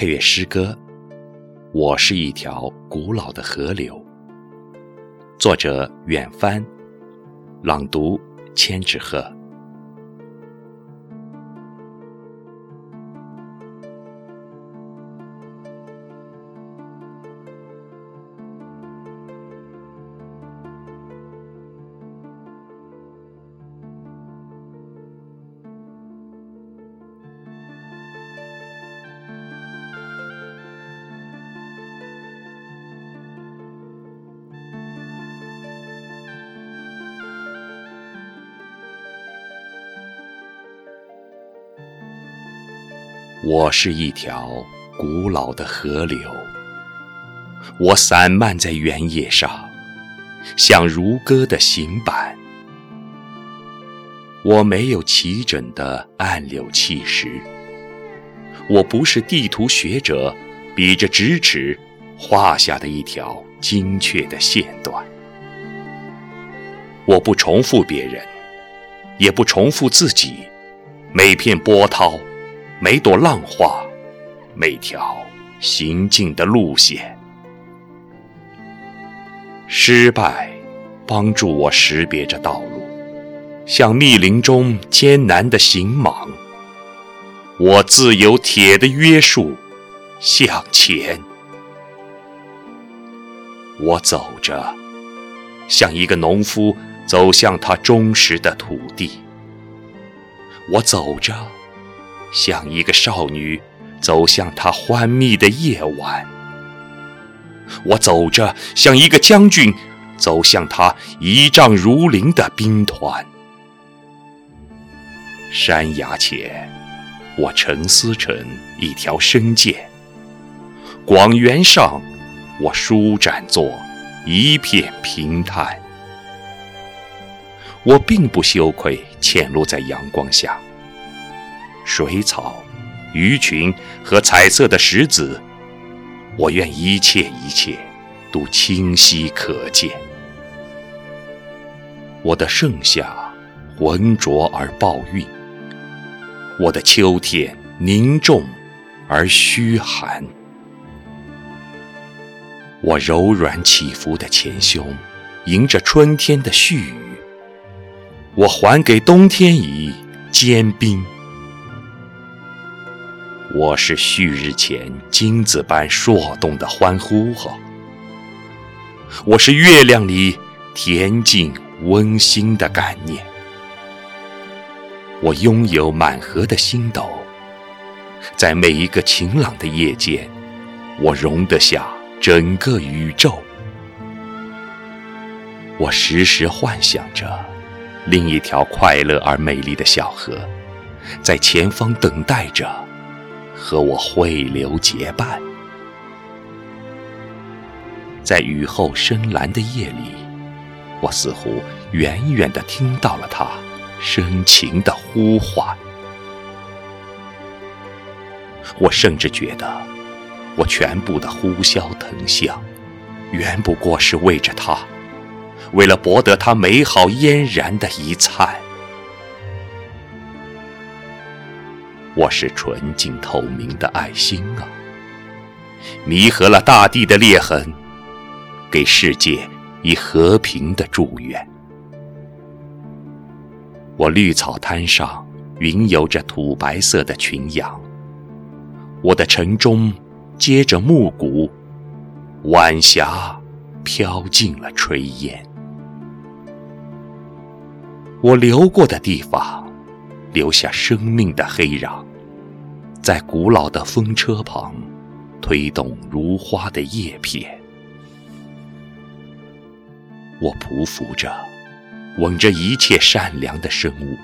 配乐诗歌《我是一条古老的河流》，作者远帆，朗读千纸鹤。我是一条古老的河流，我散漫在原野上，像如歌的行板。我没有齐整的暗柳气势，我不是地图学者比着直尺画下的一条精确的线段。我不重复别人，也不重复自己，每片波涛。每朵浪花，每条行进的路线，失败帮助我识别着道路，像密林中艰难的行蟒。我自有铁的约束，向前。我走着，像一个农夫走向他忠实的土地。我走着。像一个少女走向她欢密的夜晚，我走着；像一个将军走向他一丈如林的兵团。山崖前，我沉思成一条深涧；广原上，我舒展作一片平坦。我并不羞愧潜露在阳光下。水草、鱼群和彩色的石子，我愿一切一切都清晰可见。我的盛夏浑浊而暴韵，我的秋天凝重而虚寒。我柔软起伏的前胸，迎着春天的絮语。我还给冬天以坚冰。我是旭日前金子般烁动的欢呼哈，我是月亮里恬静温馨的感念。我拥有满河的星斗，在每一个晴朗的夜间，我容得下整个宇宙。我时时幻想着另一条快乐而美丽的小河，在前方等待着。和我汇流结伴，在雨后深蓝的夜里，我似乎远远地听到了他深情的呼唤。我甚至觉得，我全部的呼啸腾向，原不过是为着他，为了博得他美好嫣然的一灿。我是纯净透明的爱心啊，弥合了大地的裂痕，给世界以和平的祝愿。我绿草滩上云游着土白色的群羊，我的城中接着暮鼓，晚霞飘进了炊烟。我流过的地方。留下生命的黑壤，在古老的风车旁推动如花的叶片。我匍匐着，吻着一切善良的生物，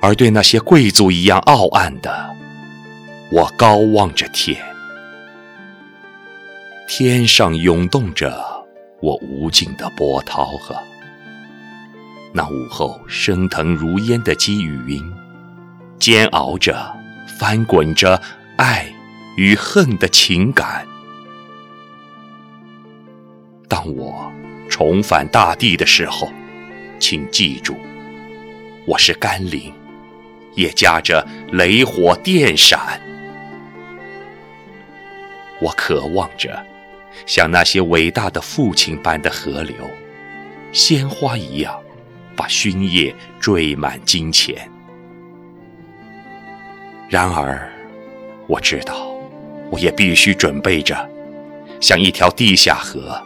而对那些贵族一样傲岸的，我高望着天。天上涌动着我无尽的波涛和。那午后升腾如烟的积雨云，煎熬着、翻滚着爱与恨的情感。当我重返大地的时候，请记住，我是甘霖，也夹着雷火电闪。我渴望着，像那些伟大的父亲般的河流，鲜花一样，把熏叶缀满金钱。然而，我知道，我也必须准备着，像一条地下河，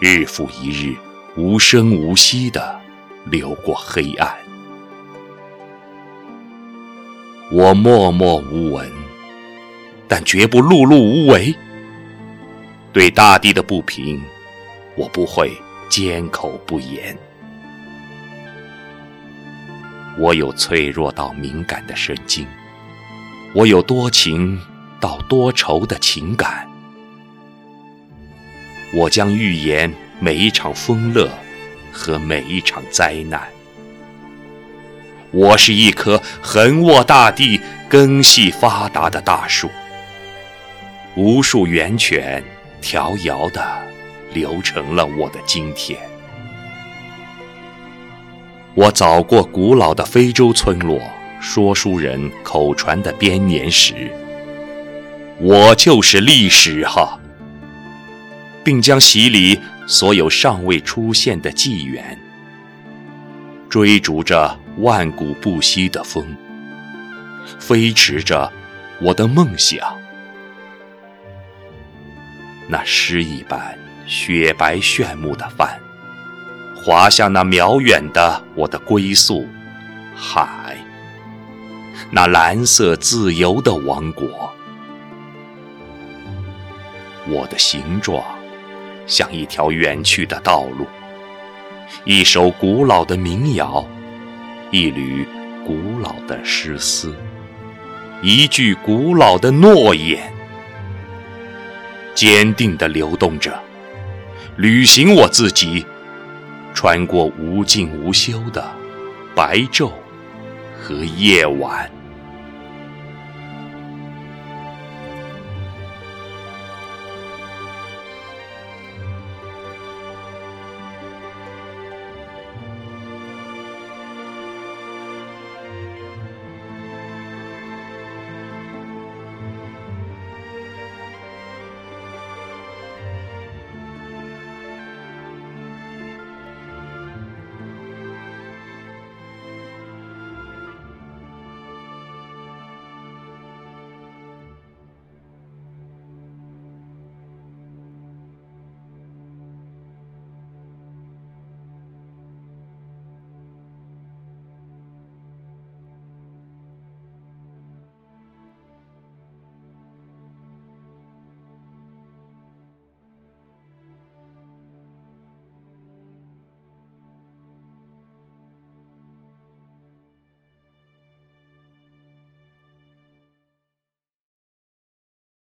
日复一日，无声无息地流过黑暗。我默默无闻，但绝不碌碌无为。对大地的不平，我不会缄口不言。我有脆弱到敏感的神经，我有多情到多愁的情感。我将预言每一场丰乐和每一场灾难。我是一棵横卧大地、根系发达的大树，无数源泉。迢遥地流成了我的今天。我早过古老的非洲村落，说书人口传的编年史。我就是历史哈，并将洗礼所有尚未出现的纪元，追逐着万古不息的风，飞驰着我的梦想。那诗一般雪白炫目的帆，划向那渺远的我的归宿——海。那蓝色自由的王国，我的形状像一条远去的道路，一首古老的民谣，一缕古老的诗思，一句古老的诺言。坚定地流动着，履行我自己，穿过无尽无休的白昼和夜晚。